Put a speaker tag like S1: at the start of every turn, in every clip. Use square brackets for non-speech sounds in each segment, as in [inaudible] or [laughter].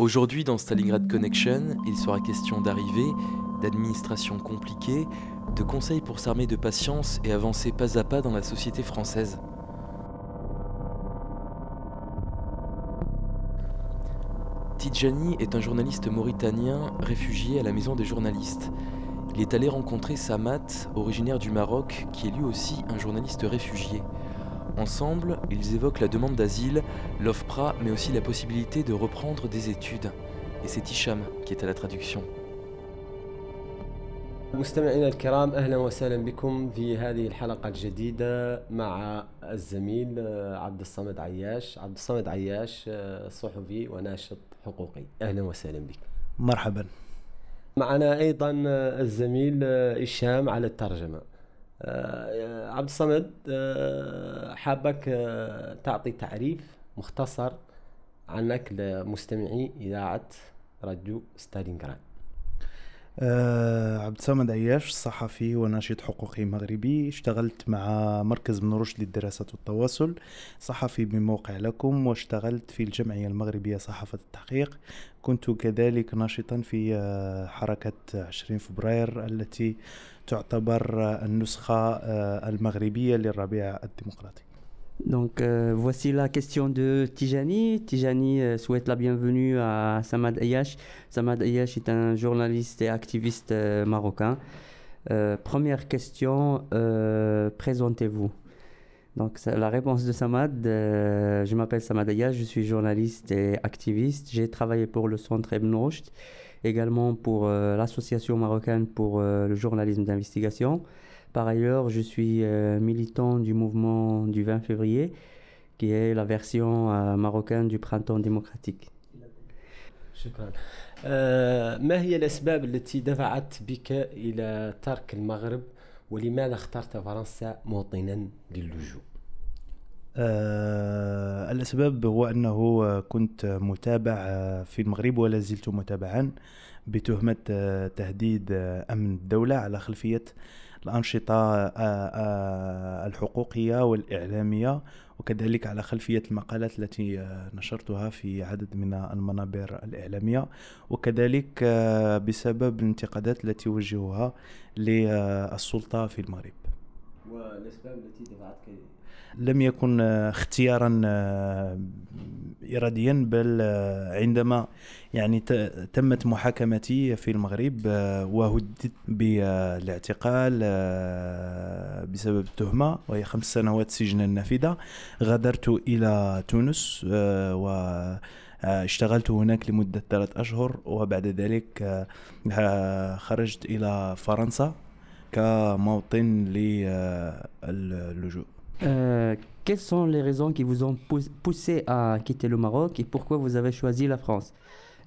S1: Aujourd'hui, dans Stalingrad Connection, il sera question d'arrivée, d'administration compliquée, de conseils pour s'armer de patience et avancer pas à pas dans la société française. Tidjani est un journaliste mauritanien réfugié à la maison des journalistes. Il est allé rencontrer Samat, originaire du Maroc, qui est lui aussi un journaliste réfugié. Ensemble, ils évoquent la demande d'asile, l'OFPRA, mais aussi la possibilité de reprendre des études. Et c'est Hicham qui est à la traduction.
S2: مستمعينا الكرام اهلا وسهلا بكم في هذه الحلقه الجديده مع الزميل آه، عبد الصمد عياش، عبد الصمد عياش آه، صحفي وناشط حقوقي، اهلا وسهلا بك.
S3: مرحبا
S2: معنا ايضا آه، الزميل آه، هشام على الترجمه. آه، عبد الصمد آه، حابك آه، تعطي تعريف مختصر عنك لمستمعي إذاعة راديو ستالينغراد.
S3: آه عبد الصمد عياش صحفي وناشط حقوقي مغربي اشتغلت مع مركز ابن رشد للدراسات والتواصل صحفي بموقع لكم واشتغلت في الجمعية المغربية صحافة التحقيق. كنت كذلك ناشطا في آه، حركة 20 فبراير التي تعتبر النسخة آه، المغربية للربيع الديمقراطي.
S4: Donc euh, voici la question de Tijani. Tijani euh, souhaite la bienvenue à Samad Ayash. Samad Ayash est un journaliste et activiste euh, marocain. Première question, présentez-vous. Donc la réponse de Samad, je m'appelle Samad Ayash, je suis journaliste et activiste. J'ai travaillé pour le centre Ibn également pour l'association marocaine pour le journalisme d'investigation. Par ailleurs, je suis euh, militant du mouvement du 20 février, qui est la version euh, marocaine du printemps démocratique.
S2: شكرا. آه، ما هي الأسباب التي دفعت بك إلى ترك المغرب ولماذا اخترت فرنسا موطنا للجوء؟
S3: آه الأسباب هو أنه كنت متابع في المغرب ولا زلت متابعا بتهمة آه، تهديد آه، أمن الدولة على خلفية الأنشطة آه، آه، الحقوقية والإعلامية وكذلك على خلفية المقالات التي آه، نشرتها في عدد من المنابر الإعلامية. وكذلك بسبب الانتقادات التي وجهها للسلطة في المغرب.
S2: والأسباب التي دفعتك
S3: لم يكن آه، اختيارا آه، اراديا بل آه، عندما يعني تمت محاكمتي في المغرب وهددت بالاعتقال بسبب التهمة وهي خمس سنوات سجنا نافذة. غادرت إلى تونس و اشتغلت هناك لمدة ثلاث أشهر وبعد ذلك خرجت إلى فرنسا. كموطن للجوء
S4: Euh, quelles sont les raisons qui vous ont pouss- poussé à quitter le Maroc et pourquoi vous avez choisi la France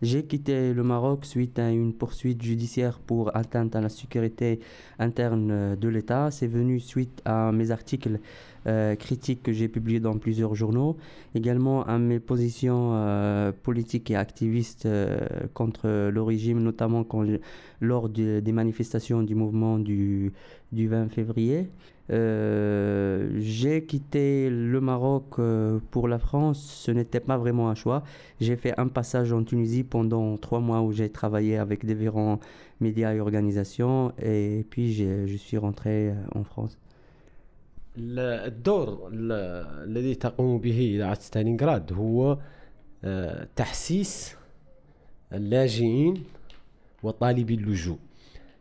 S4: J'ai quitté le Maroc suite à une poursuite judiciaire pour atteinte à la sécurité interne euh, de l'État. C'est venu suite à mes articles euh, critiques que j'ai publiés dans plusieurs journaux, également à mes positions euh, politiques et activistes euh, contre le régime, notamment lors de- des manifestations du mouvement du, du 20 février. Euh, j'ai quitté le Maroc pour la France, ce n'était pas vraiment un choix. J'ai fait un passage en Tunisie pendant trois mois où j'ai travaillé avec différents médias et organisations et puis je suis rentré en France.
S2: ال- الدور ال- الذي تقوم به إذاعة ستالينغراد هو آه، تحسيس اللاجئين وطالبي اللجوء.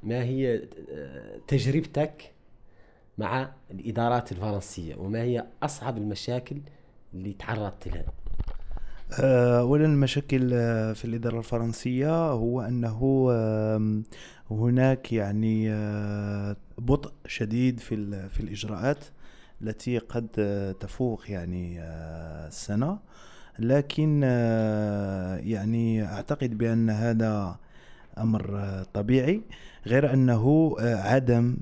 S2: ما هي آه، تجربتك مع الإدارات الفرنسية؟ وما هي أصعب المشاكل اللي تعرضت لها؟
S3: آه، اولا المشاكل في الإدارة الفرنسية هو أنه هناك يعني بطء شديد في في الإجراءات. التي قد آه، تفوق يعني آه، السنة. لكن آه، يعني أعتقد بأن هذا أمر طبيعي غير أنه عدم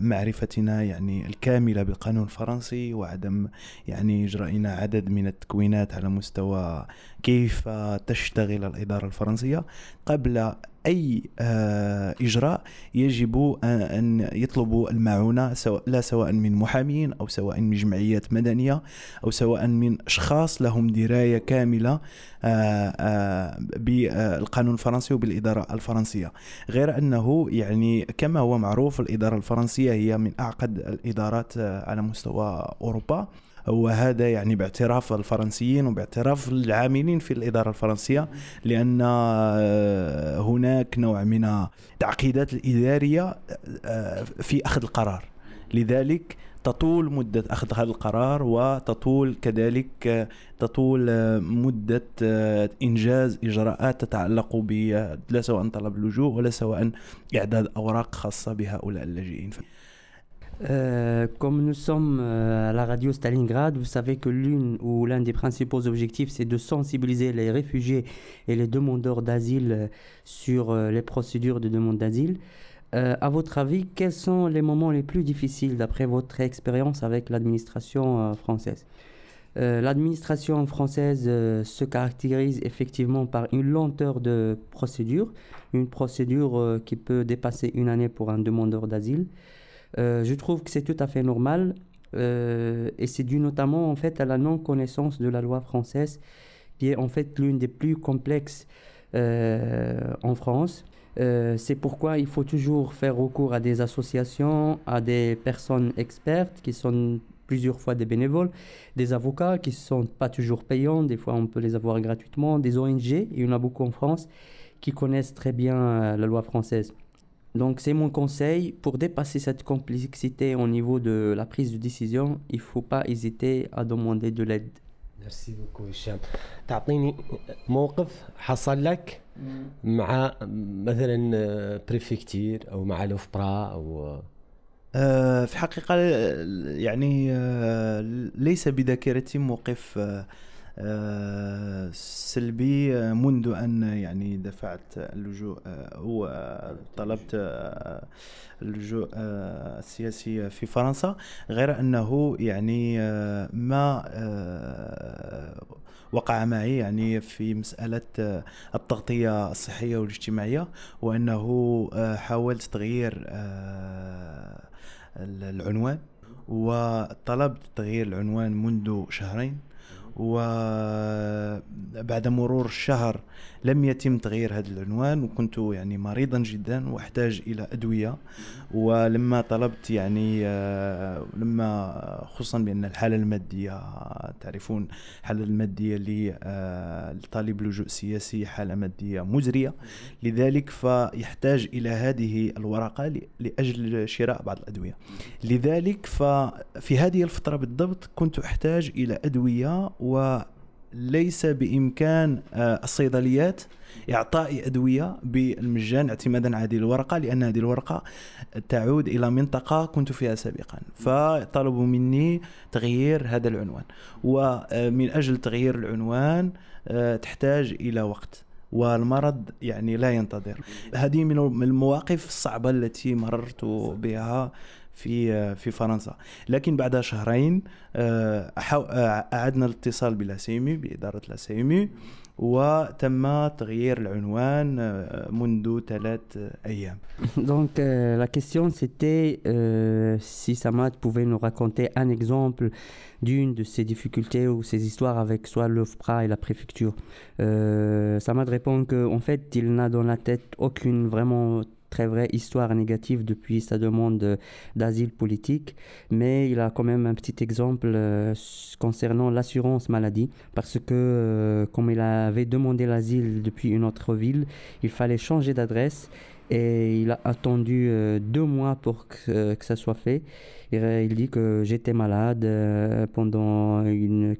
S3: معرفتنا يعني الكاملة بالقانون الفرنسي وعدم يعني إجرائنا عدد من التكوينات على مستوى كيف تشتغل الإدارة الفرنسية قبل أي آه، إجراء يجب أن يطلبوا المعونة سواء لا سواء من محامين أو سواء من جمعيات مدنية أو سواء من أشخاص لهم دراية كاملة آه، آه، بالقانون الفرنسي وبالإدارة الفرنسية. غير أنه يعني كما هو معروف الإدارة الفرنسية هي من أعقد الإدارات على مستوى أوروبا. وهذا يعني باعتراف الفرنسيين وباعتراف العاملين في الإدارة الفرنسية لأن آه، هناك نوع من التعقيدات الإدارية آه، في أخذ القرار. لذلك تطول مدة أخذ هذا القرار وتطول كذلك آه، تطول مدة إنجاز إجراءات تتعلق ب لا سواء طلب اللجوء ولا سواء إعداد أوراق خاصة بهؤلاء اللاجئين.
S4: Euh, comme nous sommes euh, à la radio Stalingrad, vous savez que l'une ou l'un des principaux objectifs, c'est de sensibiliser les réfugiés et les demandeurs d'asile euh, sur les procédures de demande d'asile. Euh, à votre avis, quels sont les moments les plus difficiles d'après votre expérience avec l'administration française? L'administration française se caractérise effectivement par une lenteur de procédure, une procédure qui peut dépasser une année pour un demandeur d'asile. Euh, je trouve que c'est tout à fait normal euh, et c'est dû notamment en fait à la non-connaissance de la loi française qui est en fait l'une des plus complexes euh, en France. C'est pourquoi il faut toujours faire recours à des associations, à des personnes expertes qui sont plusieurs fois des bénévoles, des avocats qui ne sont pas toujours payants, des fois on peut les avoir gratuitement, des ONG, il y en a beaucoup en France, qui connaissent très bien la loi française. Donc c'est mon conseil, pour dépasser cette complexité au niveau de la prise de décision, il ne faut pas hésiter à demander de l'aide.
S2: ميرسي بوكو هشام تعطيني موقف حصل لك مع مثلا بريفكتير او مع لوفبرا او
S3: آه، في حقيقة آه، يعني آه، ليس بذاكرتي موقف آه، آه، سلبي آه، منذ أن يعني دفعت اللجوء آه، أو آه، طلبت آه، اللجوء آه، السياسي في فرنسا. غير أنه يعني آه، ما آه، وقع معي يعني في مسألة آه، التغطية الصحية والاجتماعية وأنه آه، حاولت تغيير آه، العنوان وطلبت تغيير العنوان منذ شهرين. وبعد مرور الشهر لم يتم تغيير هذا العنوان وكنت يعني مريضا جدا وأحتاج إلى أدوية. ولما طلبت يعني آه، لما خصوصا بأن الحالة المادية تعرفون الحالة المادية لطالب لجوء سياسي حالة مادية مزرية. لذلك فيحتاج إلى هذه الورقة لأجل شراء بعض الأدوية. لذلك ففي هذه الفترة بالضبط كنت أحتاج إلى أدوية و ليس بإمكان آه، الصيدليات إعطاء أدوية بالمجان اعتمادا على هذه الورقة لأن هذه الورقة تعود إلى منطقة كنت فيها سابقا. فطلبوا مني تغيير هذا العنوان. ومن أجل تغيير العنوان آه، تحتاج إلى وقت. والمرض يعني لا ينتظر. هذه من المواقف الصعبة التي مررت بها في في فرنسا لكن بعد شهرين آه، آه، أعدنا الاتصال بالاسيمي بإدارة الاسيمي وتم تغيير العنوان آه، منذ ثلاث أيام [laughs]
S4: Donc euh, la question c'était euh, si Samad pouvait nous raconter un exemple d'une de ces difficultés ou ces histoires avec soit l'OFPRA et la préfecture. Euh, Samad répond qu'en fait il n'a dans la tête aucune vraiment très vraie histoire négative depuis sa demande d'asile politique, mais il a quand même un petit exemple euh, concernant l'assurance maladie, parce que euh, comme il avait demandé l'asile depuis une autre ville, il fallait changer d'adresse et il a attendu euh, deux mois pour que, que ça soit fait. Il dit que j'étais malade euh, pendant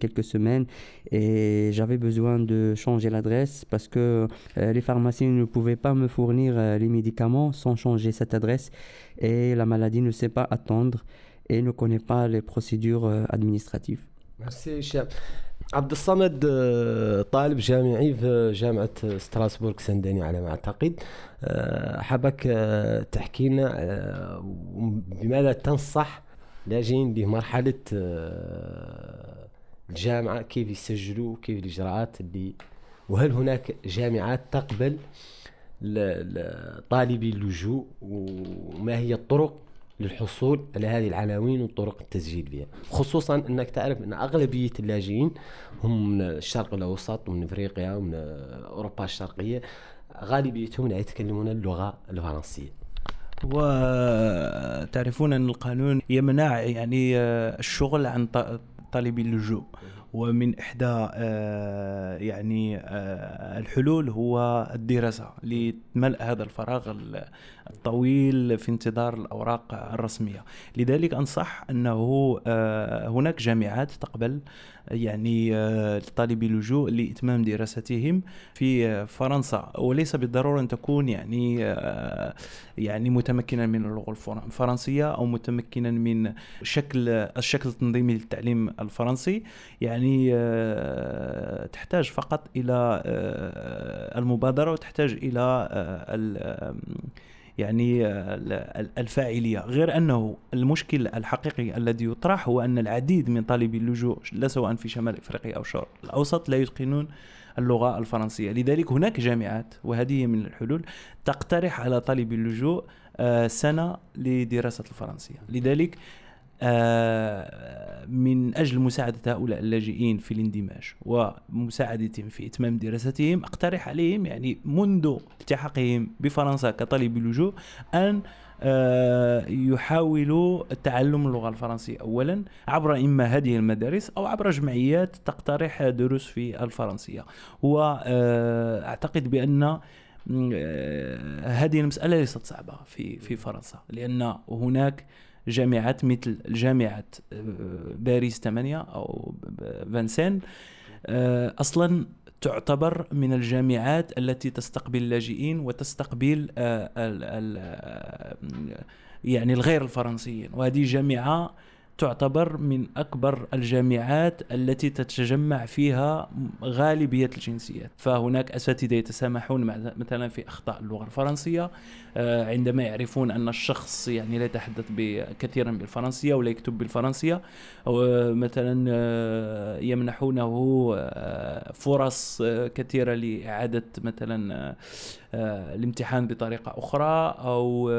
S4: quelques semaines et j'avais besoin de changer l'adresse parce que euh, les pharmacies ne pouvaient pas me fournir euh, les médicaments sans changer cette adresse et la maladie ne sait pas attendre et ne connaît pas les procédures administratives.
S2: Merci, cher. عبد الصمد طالب جامعي في جامعة ستراسبورغ سنداني على ما أعتقد. حابك تحكي لنا بماذا تنصح لاجئين بمرحلة آه، الجامعة؟ كيف يسجلوا؟ كيف الإجراءات اللي وهل هناك جامعات تقبل طالبي اللجوء؟ وما هي الطرق للحصول على هذه العناوين وطرق التسجيل بها خصوصا إنك تعرف إن أغلبية اللاجئين هم من الشرق الأوسط ومن إفريقيا ومن أوروبا الشرقية غالبيتهم لا يتكلمون اللغة الفرنسية.
S3: وتعرفون أن القانون يمنع يعني آه، الشغل عن طالبي اللجوء. ومن إحدى آه، يعني آه، الحلول هو الدراسة لملء هذا الفراغ الطويل في انتظار الأوراق الرسمية. لذلك أنصح أنه هناك جامعات تقبل يعني طالبي اللجوء لإتمام دراستهم في فرنسا وليس بالضرورة أن تكون يعني يعني متمكنا من اللغة الفرنسية أو متمكنا من شكل الشكل التنظيمي للتعليم الفرنسي. يعني تحتاج فقط إلى المبادرة وتحتاج إلى يعني الفاعلية. غير أنه المشكل الحقيقي الذي يطرح هو أن العديد من طالبي اللجوء لا سواء في شمال إفريقيا أو الشرق الأوسط لا يتقنون اللغة الفرنسية. لذلك هناك جامعات وهذه من الحلول تقترح على طالبي اللجوء آه، سنة لدراسة الفرنسية. لذلك آه، من أجل مساعدة هؤلاء اللاجئين في الاندماج ومساعدتهم في إتمام دراستهم أقترح عليهم يعني منذ التحاقهم بفرنسا كطالب لجوء أن آه، يحاولوا تعلم اللغة الفرنسية أولا عبر إما هذه المدارس أو عبر جمعيات تقترح دروس في الفرنسية. وأعتقد بأن هذه المسألة ليست صعبة في في فرنسا لأن هناك جامعات مثل جامعة آه، باريس 8 أو فانسين آه، أصلا تعتبر من الجامعات التي تستقبل اللاجئين وتستقبل آه، يعني الغير الفرنسيين. وهذه جامعة تعتبر من أكبر الجامعات التي تتجمع فيها غالبية الجنسيات. فهناك أساتذة يتسامحون مثلا في أخطاء اللغة الفرنسية آه، عندما يعرفون أن الشخص يعني لا يتحدث كثيرا بالفرنسية ولا يكتب بالفرنسية مثلا آه، يمنحونه آه، فرص كثيرة لإعادة مثلا الامتحان بطريقة أخرى أو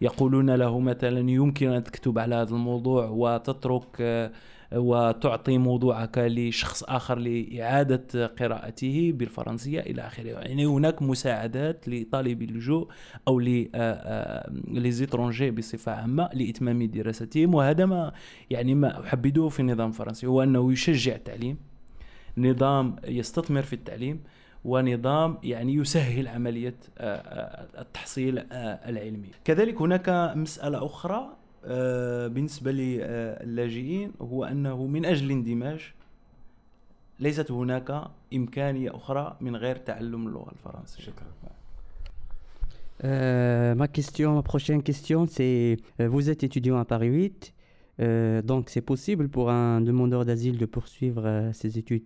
S3: يقولون له مثلا يمكن أن تكتب على هذا الموضوع وتترك وتعطي موضوعك لشخص آخر لإعادة قراءته بالفرنسية إلى آخره. يعني هناك مساعدات لطالب اللجوء أو لزيترونجي بصفة عامة لإتمام دراستهم. وهذا ما يعني ما أحبذه في النظام الفرنسي هو أنه يشجع التعليم نظام يستثمر في التعليم ونظام يعني يسهل عملية التحصيل العلمي. كذلك هناك مسألة أخرى بالنسبة للاجئين هو أنه من أجل الاندماج ليست هناك إمكانية أخرى من غير تعلم اللغة الفرنسية.
S2: شكرا.
S4: Euh, ma question, ma prochaine question, c'est euh, vous êtes étudiant à Paris 8, euh, donc c'est possible pour un demandeur d'asile de poursuivre euh, ses études.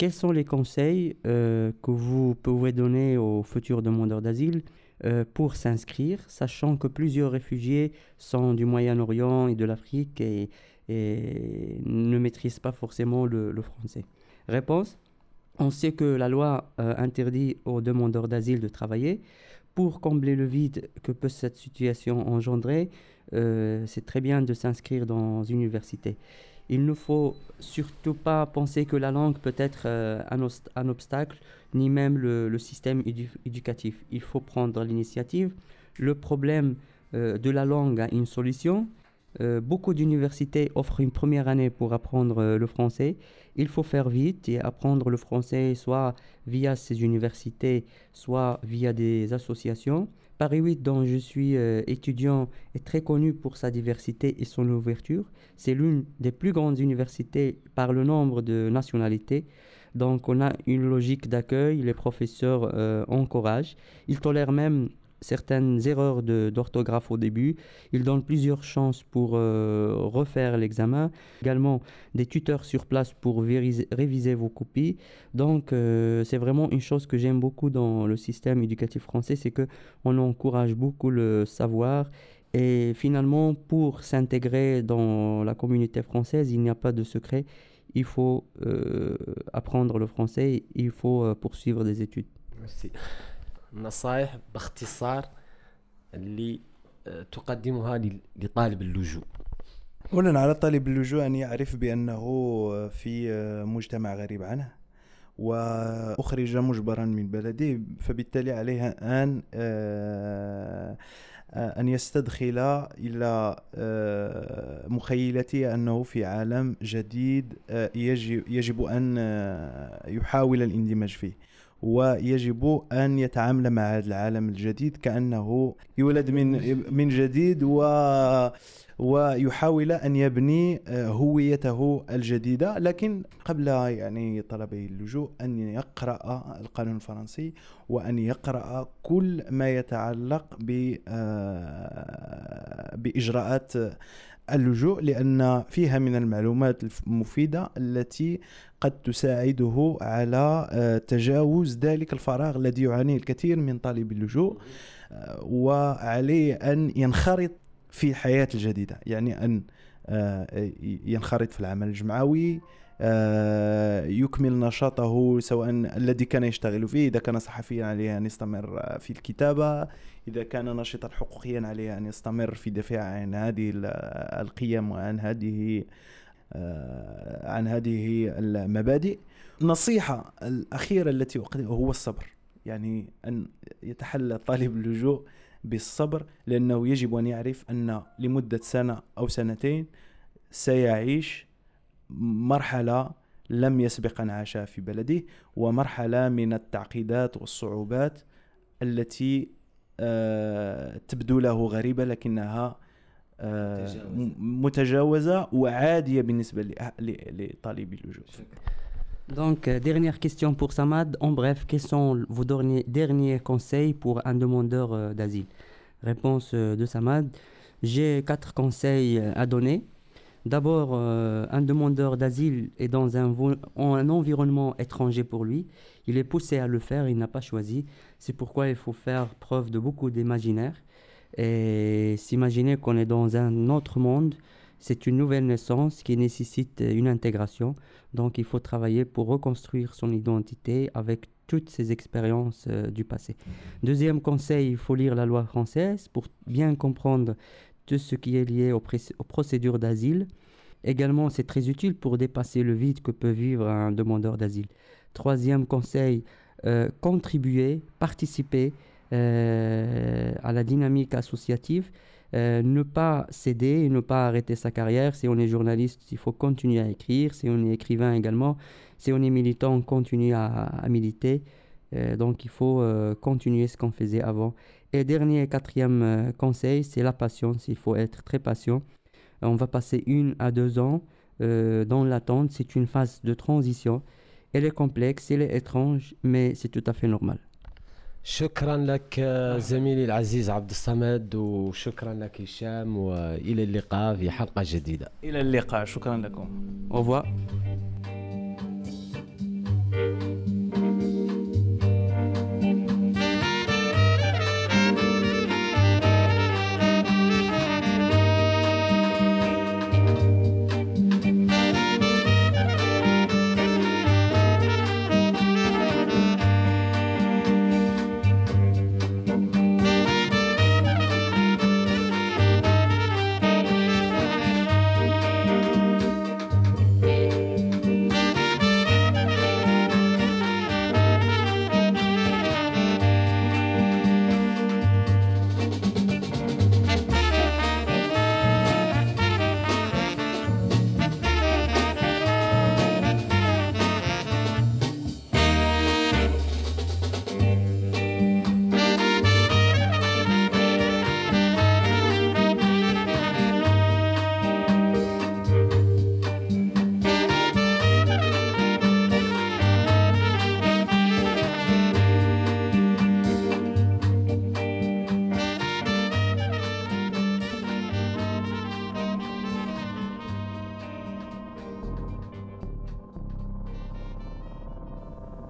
S4: Quels sont les conseils euh, que vous pouvez donner aux futurs demandeurs d'asile euh, pour s'inscrire, sachant que plusieurs réfugiés sont du Moyen-Orient et de l'Afrique et, ne maîtrisent pas forcément le, français Réponse on sait que la loi euh, interdit aux demandeurs d'asile de travailler. Pour combler le vide que peut cette situation engendrer, c'est très bien de s'inscrire dans une université. Il ne faut surtout pas penser que la langue peut être euh, un, obstacle, ni même le, système édu- éducatif. Il faut prendre l'initiative. Le problème euh, de la langue a une solution. Euh, beaucoup d'universités offrent une première année pour apprendre euh, le français. Il faut faire vite et apprendre le français soit via ces universités, soit via des associations. Paris 8, dont je suis euh, étudiant, est très connu pour sa diversité et son ouverture. C'est l'une des plus grandes universités par le nombre de nationalités. Donc on a une logique d'accueil, les professeurs encouragent. Ils tolèrent même certaines erreurs d'orthographe au début. Il donne plusieurs chances pour euh, refaire l'examen. Également des tuteurs sur place pour réviser vos copies. Donc euh, c'est vraiment une chose que j'aime beaucoup dans le système éducatif français, c'est qu'on encourage beaucoup le savoir. Et finalement, pour s'intégrer dans la communauté française, il n'y a pas de secret. Il faut euh, apprendre le français, il faut poursuivre des études.
S2: Merci. النصائح باختصار اللي آه، تقدمها لطالب اللجوء.
S3: أولا على طالب اللجوء أن يعرف بأنه في مجتمع غريب عنه وأخرج مجبرا من بلده فبالتالي عليه أن آه، آه، أن يستدخل آه، مخيلته أنه في عالم جديد آه، يجب آه، يحاول الاندماج فيه. ويجب أن يتعامل مع هذا العالم الجديد كأنه يولد من من جديد و ويحاول أن يبني آه، هويته الجديدة. لكن قبل يعني طلبه اللجوء أن يقرأ القانون الفرنسي وأن يقرأ كل ما يتعلق ب آه، بإجراءات اللجوء لأن فيها من المعلومات المفيدة التي قد تساعده على آه، تجاوز ذلك الفراغ الذي يعانيه الكثير من طالب اللجوء آه، وعليه أن ينخرط في الحياة الجديدة. يعني أن آه، ينخرط في العمل الجمعوي يكمل نشاطه سواء الذي كان يشتغل فيه إذا كان صحفيا عليه أن يستمر في الكتابة. إذا كان ناشطا حقوقيا عليه أن يستمر في الدفاع عن هذه ال- القيم وعن هذه آه، عن هذه المبادئ. النصيحة الأخيرة التي أقدمها هو الصبر. يعني أن يتحلى طالب اللجوء بالصبر لأنه يجب أن يعرف أن لمدة سنة أو سنتين سيعيش مرحلة لم يسبق أن عاشها في بلده ومرحلة من التعقيدات والصعوبات التي تبدو له غريبة لكنها آه،
S2: متجاوزة.
S3: م- متجاوزة وعادية بالنسبة لأه- ل- لطالبي اللجوء
S4: Donc, euh, dernière question pour Samad. En bref, quels sont vos derniers, derniers conseils pour un demandeur euh, d'asile Réponse euh, de Samad. J'ai quatre conseils euh, à donner. D'abord, euh, un demandeur d'asile est dans un, vo- en un environnement étranger pour lui. Il est poussé à le faire, il n'a pas choisi. C'est pourquoi il faut faire preuve de beaucoup d'imaginaire et s'imaginer qu'on est dans un autre monde. C'est une nouvelle naissance qui nécessite une intégration. Donc il faut travailler pour reconstruire son identité avec toutes ces expériences euh, du passé. Deuxième conseil, il faut lire la loi française pour bien comprendre tout ce qui est lié aux, procédures d'asile. Également, c'est très utile pour dépasser le vide que peut vivre un demandeur d'asile. Troisième conseil, euh, contribuer, participer euh, à la dynamique associative. Euh, ne pas céder et ne pas arrêter sa carrière. Si on est journaliste, il faut continuer à écrire. Si on est écrivain également, si on est militant, on continue à, à militer. Donc il faut continuer ce qu'on faisait avant. Et dernier, quatrième euh, conseil, c'est la patience. Il faut être très patient. On va passer une à deux ans dans l'attente. C'est une phase de transition. Elle est complexe, elle est étrange, mais c'est tout à fait normal.
S2: شكرا لك زميلي العزيز عبد الصمد وشكرا لك هشام والى اللقاء في حلقه جديده
S3: الى اللقاء شكرا لكم
S4: Au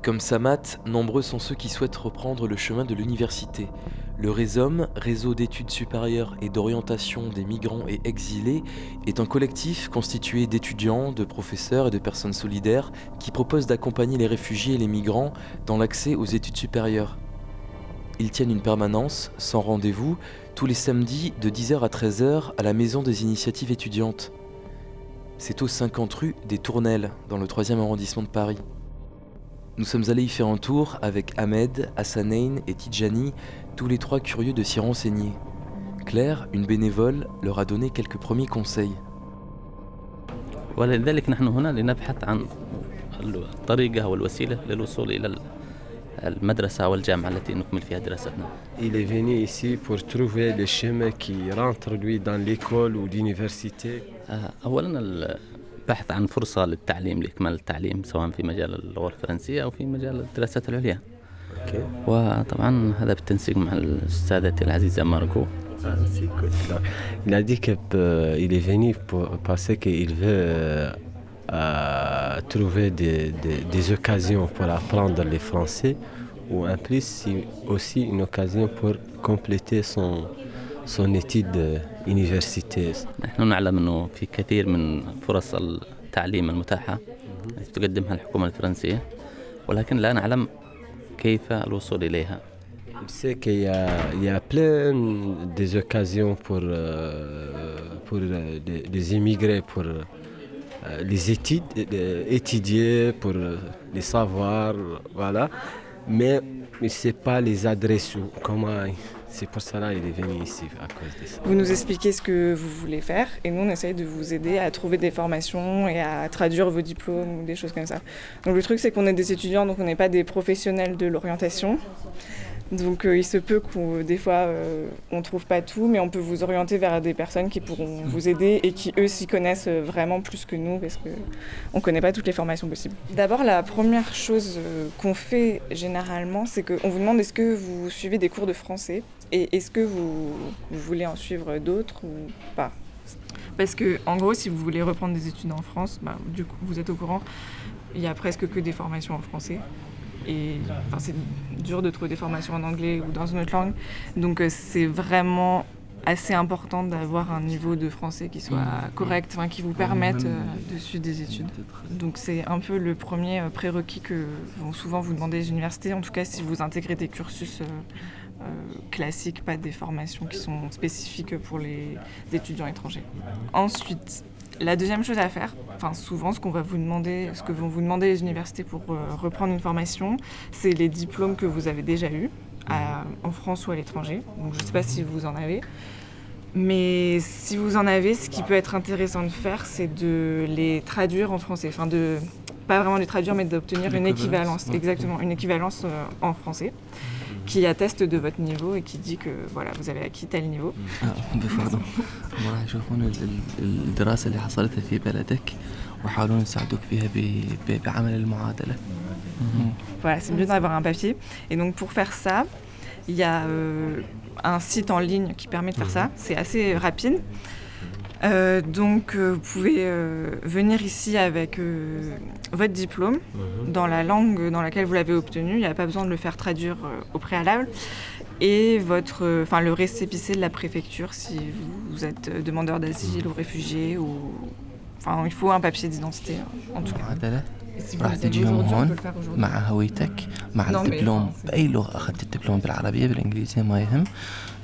S1: Comme Samat, nombreux sont ceux qui souhaitent reprendre le chemin de l'université. Le RESOM, Réseau d'études supérieures et d'orientation des migrants et exilés, est un collectif constitué d'étudiants, de professeurs et de personnes solidaires qui propose d'accompagner les réfugiés et les migrants dans l'accès aux études supérieures. Ils tiennent une permanence, sans rendez-vous, tous les samedis de 10h à 13h à la Maison des initiatives étudiantes. C'est au 50 rue des Tournelles, dans le 3e arrondissement de Paris. Nous sommes allés y faire un tour avec Ahmed, Hassanein et Tidjani, tous les trois curieux de s'y renseigner. Claire, une bénévole, leur a donné quelques premiers conseils.
S5: ولذلك نحن هنا لنبحث عن الطريقة والوسيلة للوصول إلى المدرسة والجامعة التي نكمل فيها دراستنا.
S2: Il est venu ici pour trouver le chemin qui rentre lui dans l'école ou l'université.
S5: آه، أولا البحث عن فرصة للتعليم لإكمال التعليم سواء في مجال اللغة الفرنسية أو في مجال الدراسات العليا.
S2: Ok.
S5: وطبعا هذا بالتنسيق مع السادة العزيزة ماركو
S2: Ah, c'est cool, ça. Il a dit qu'il est venu pour, parce qu'il veut euh, euh, trouver des, des- des occasions pour apprendre les français ou en plus c'est aussi une occasion pour compléter son, son étude euh, universitaire.
S5: نحن نعلم أنه في كثير من فرص التعليم المتاحة التي تقدمها الحكومة الفرنسية ولكن لا نعلم كيف الوصول إليها
S2: sait qu'il y a, il y a plein des occasions pour, euh, pour euh, les, les immigrés, pour euh, les études, euh, étudier, pour euh, les savoirs, voilà. Mais il ne sait pas les adresses comment. C'est pour cela qu'il est venu ici à cause de ça.
S6: Vous nous expliquez ce que vous voulez faire et nous on essaye de vous aider à trouver des formations et à traduire vos diplômes ou des choses comme ça. Donc le truc c'est qu'on est des étudiants donc on n'est pas des professionnels de l'orientation. Donc euh, il se peut qu'on des fois euh, on trouve pas tout mais on peut vous orienter vers des personnes qui pourront vous aider et qui eux s'y connaissent euh, vraiment plus que nous parce que on connaît pas toutes les formations possibles. D'abord la première chose euh, qu'on fait généralement c'est qu'on vous demande est-ce que vous suivez des cours de français et est-ce que vous, vous voulez en suivre d'autres ou pas? Parce que, en gros, si vous voulez reprendre des études en France, bah, du coup, vous êtes au courant, il y a presque que des formations en français. Et enfin, c'est dur de trouver des formations en anglais ou dans une autre langue. Donc, euh, c'est vraiment assez important d'avoir un niveau de français qui soit correct, enfin, qui vous permette euh, de suivre des études. Donc, c'est un peu le premier euh, prérequis que vont souvent vous demander les universités, en tout cas si vous intégrez des cursus. euh, euh, classiques, pas des formations qui sont spécifiques pour les étudiants étrangers. Ensuite, la deuxième chose à faire, enfin souvent ce qu'on va vous demander, ce que vont vous demander les universités pour euh, reprendre une formation, c'est les diplômes que vous avez déjà eus à- en France ou à l'étranger. Donc je ne sais pas si vous en avez. Mais si vous en avez, ce qui peut être intéressant de faire, c'est de les traduire en français. Enfin, de pas vraiment les traduire, mais d'obtenir une équivalence. Exactement, une équivalence euh, en français qui atteste de votre niveau et qui dit que voilà, vous avez acquis tel niveau. [laughs]
S7: بفضل راح يشوفون ال- ال- الدراسة اللي حصلتها في بلدك ويحاولون يساعدوك فيها ب- ب- بعمل المعادلة
S6: Voilà, c'est mieux d'avoir un papier. Et donc pour faire ça, il y a euh, un site en ligne qui permet de faire ça. C'est assez rapide. Euh, donc euh, vous pouvez euh, venir ici avec euh, votre diplôme dans la langue dans laquelle vous l'avez obtenu. Il n'y a pas besoin de le faire traduire euh, au préalable. Et votre, euh, enfin, le récépissé de la préfecture si vous, vous êtes euh, demandeur d'asile ou réfugié. Ou, enfin, il faut un papier d'identité euh, en tout cas.
S7: المعادلة
S6: Si vous
S7: راح
S6: les avez
S7: تجيهم
S6: aujourd'hui, on
S7: هون
S6: peut le faire aujourd'hui.
S7: مع هويتك مع
S6: Non, mais
S7: الدبلوم
S6: enfin, c'est-
S7: بأي لغة أخذت الدبلوم بالعربية بالإنجليزية ما يهم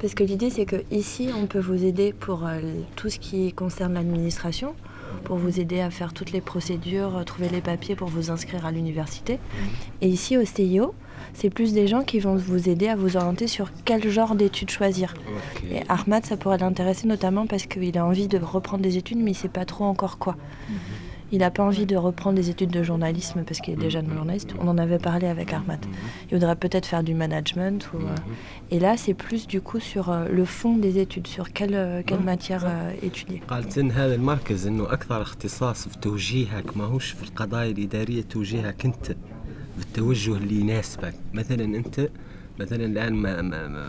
S8: Parce que l'idée c'est que ici on peut vous aider pour euh, tout ce qui concerne l'administration, pour vous aider à faire toutes les procédures, euh, trouver les papiers pour vous inscrire à l'université. Et ici au CIO, c'est plus des gens qui vont vous aider à vous orienter sur quel genre d'études choisir. Et Ahmad, ça pourrait l'intéresser notamment parce qu'il a envie de reprendre des études, mais il sait pas trop encore quoi Il n'a pas envie de reprendre des études de journalisme parce qu'il est déjà journaliste. On en avait parlé avec Ahmad. Il voudrait peut-être faire du management. Ou, euh, Et là, c'est plus du coup sur euh, le fond des études, sur quelle, euh, quelle matière euh, étudier.
S2: قالت ان هذا المركز انه اكثر اختصاص في توجيهك ماهوش في القضايا الاداريه توجيهك انت بالتوجه اللي يناسبك مثلا انت مثلا الان ما ما ما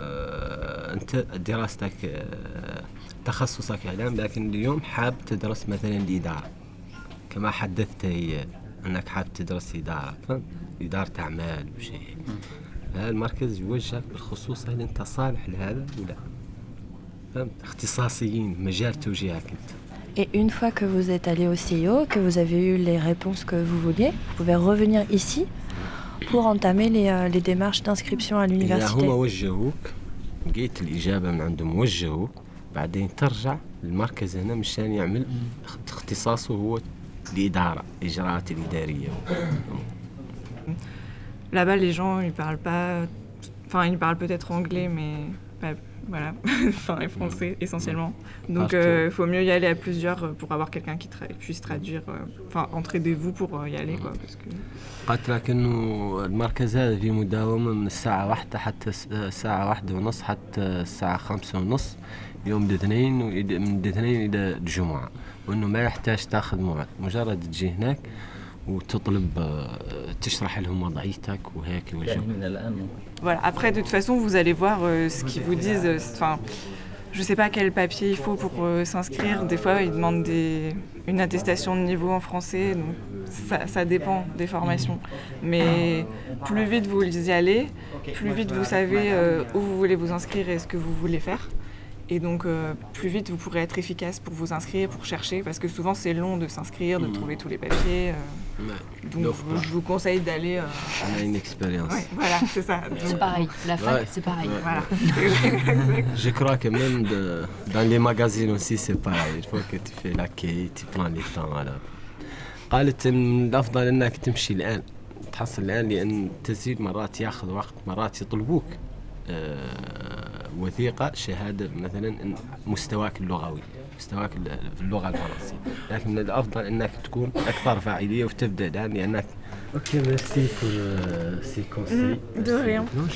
S2: انت دراستك آه، تخصصك اعلام لكن اليوم حاب تدرس مثلا الاداره كما حدثت هي انك حاب تدرس اداره فهمت اداره اعمال وشيء هذا المركز يوجهك بالخصوص هل انت صالح لهذا ولا فهمت اختصاصيين مجال توجيهك انت
S8: Et une fois que vous êtes allé au CIO, que vous avez eu les réponses que vous vouliez, vous pouvez revenir ici pour entamer les, euh, les démarches d'inscription à
S2: إذا
S8: l'université.
S2: هم وجهوك لقيت الإجابة من عندهم وجهوك بعدين ترجع المركز هنا مشان يعمل اخ- اختصاصه هو الإدارة الإجراءات الإدارية
S6: Là-bas, les gens, ils parlent pas. Enfin, ils parlent peut-être anglais, mais pas- voilà, [laughs] enfin, et français essentiellement. Donc,
S2: Partout.
S6: il faut mieux y aller à plusieurs euh, pour avoir quelqu'un qui tra- puisse traduire. euh, Enfin, entraidez-vous pour euh, y aller, quoi, parce que.
S2: قالت لك إنه المركز هذا في مداومة من الساعة واحدة حتى الس- الساعة واحدة ونص حتى الساعة خمسة ونص يوم الاثنين وإد- من الاثنين إلى الجمعة وإنه ما يحتاج تاخذ موعد مجرد تجي هناك وتطلب آه، تشرح لهم وضعيتك وهيك يوجهوك
S5: من الآن
S6: Voilà. Après, de toute façon, vous allez voir euh, ce qu'ils vous disent. euh, Enfin, je sais pas quel papier il faut pour euh, s'inscrire. Des fois, ils demandent des, une attestation de niveau en français. Donc, ça, ça dépend des formations. Mais plus vite vous y allez, plus vite vous savez euh, où vous voulez vous inscrire et ce que vous voulez faire. Et donc, euh, plus vite vous pourrez être efficace pour vous inscrire, pour chercher, parce que souvent c'est long de s'inscrire, de trouver tous les papiers. euh.
S2: Ouais.
S6: donc,
S2: L'offre,
S6: je, je vous conseille d'aller. euh,
S2: On a une expérience.
S6: Ouais, voilà, c'est ça. [laughs]
S9: C'est pareil, la fac,
S2: Ouais.
S9: c'est pareil.
S2: Ouais.
S6: Voilà. [laughs] [laughs]
S2: Je crois que même de- dans les magazines aussi c'est pareil. Il faut que tu fais la quai, tu prends les temps. Voilà. قالت إن الأفضل أنك تمشي الآن تحصل الآن لأن التسجيل مرات ياخذ وقت مرات يطلبوك آه، وثيقة شهادة مثلا مستواك اللغوي مستواك في اللغة الفرنسية. لكن من الأفضل إنك تكون أكثر فاعلية وتبدأ الآن لأنك أوكي ميرسي بور سي
S6: كونسي
S2: دو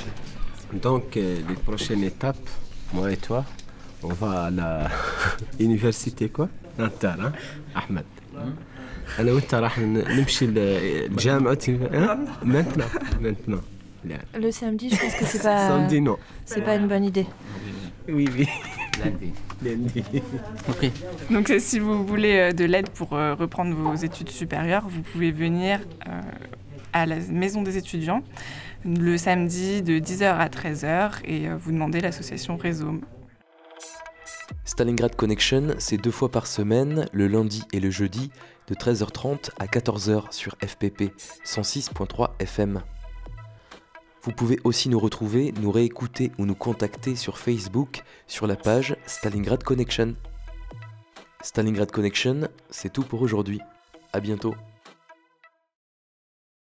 S2: دونك لي بروشين ايتاب مو إي توا on va à la [laughs] université quoi? احمد أنا وانت راح نمشي لجامعه مانتنا مانتنا
S8: Le samedi, je pense que c'est pas,
S2: samedi non
S8: c'est pas une bonne idée.
S2: oui oui
S5: lundi
S2: lundi
S5: ok
S6: Donc si vous voulez euh, de l'aide pour euh, reprendre vos études supérieures, vous pouvez venir euh, à la maison des étudiants le samedi de 10h à 13h et euh, vous demandez l'association Réseau.
S1: Stalingrad Connection, c'est deux fois par semaine, le lundi et le jeudi, de 13h30 à 14h sur FPP 106.3 FM. Vous pouvez aussi nous retrouver, nous réécouter ou nous contacter sur Facebook sur la page Stalingrad Connection. Stalingrad Connection, c'est tout pour aujourd'hui. À bientôt.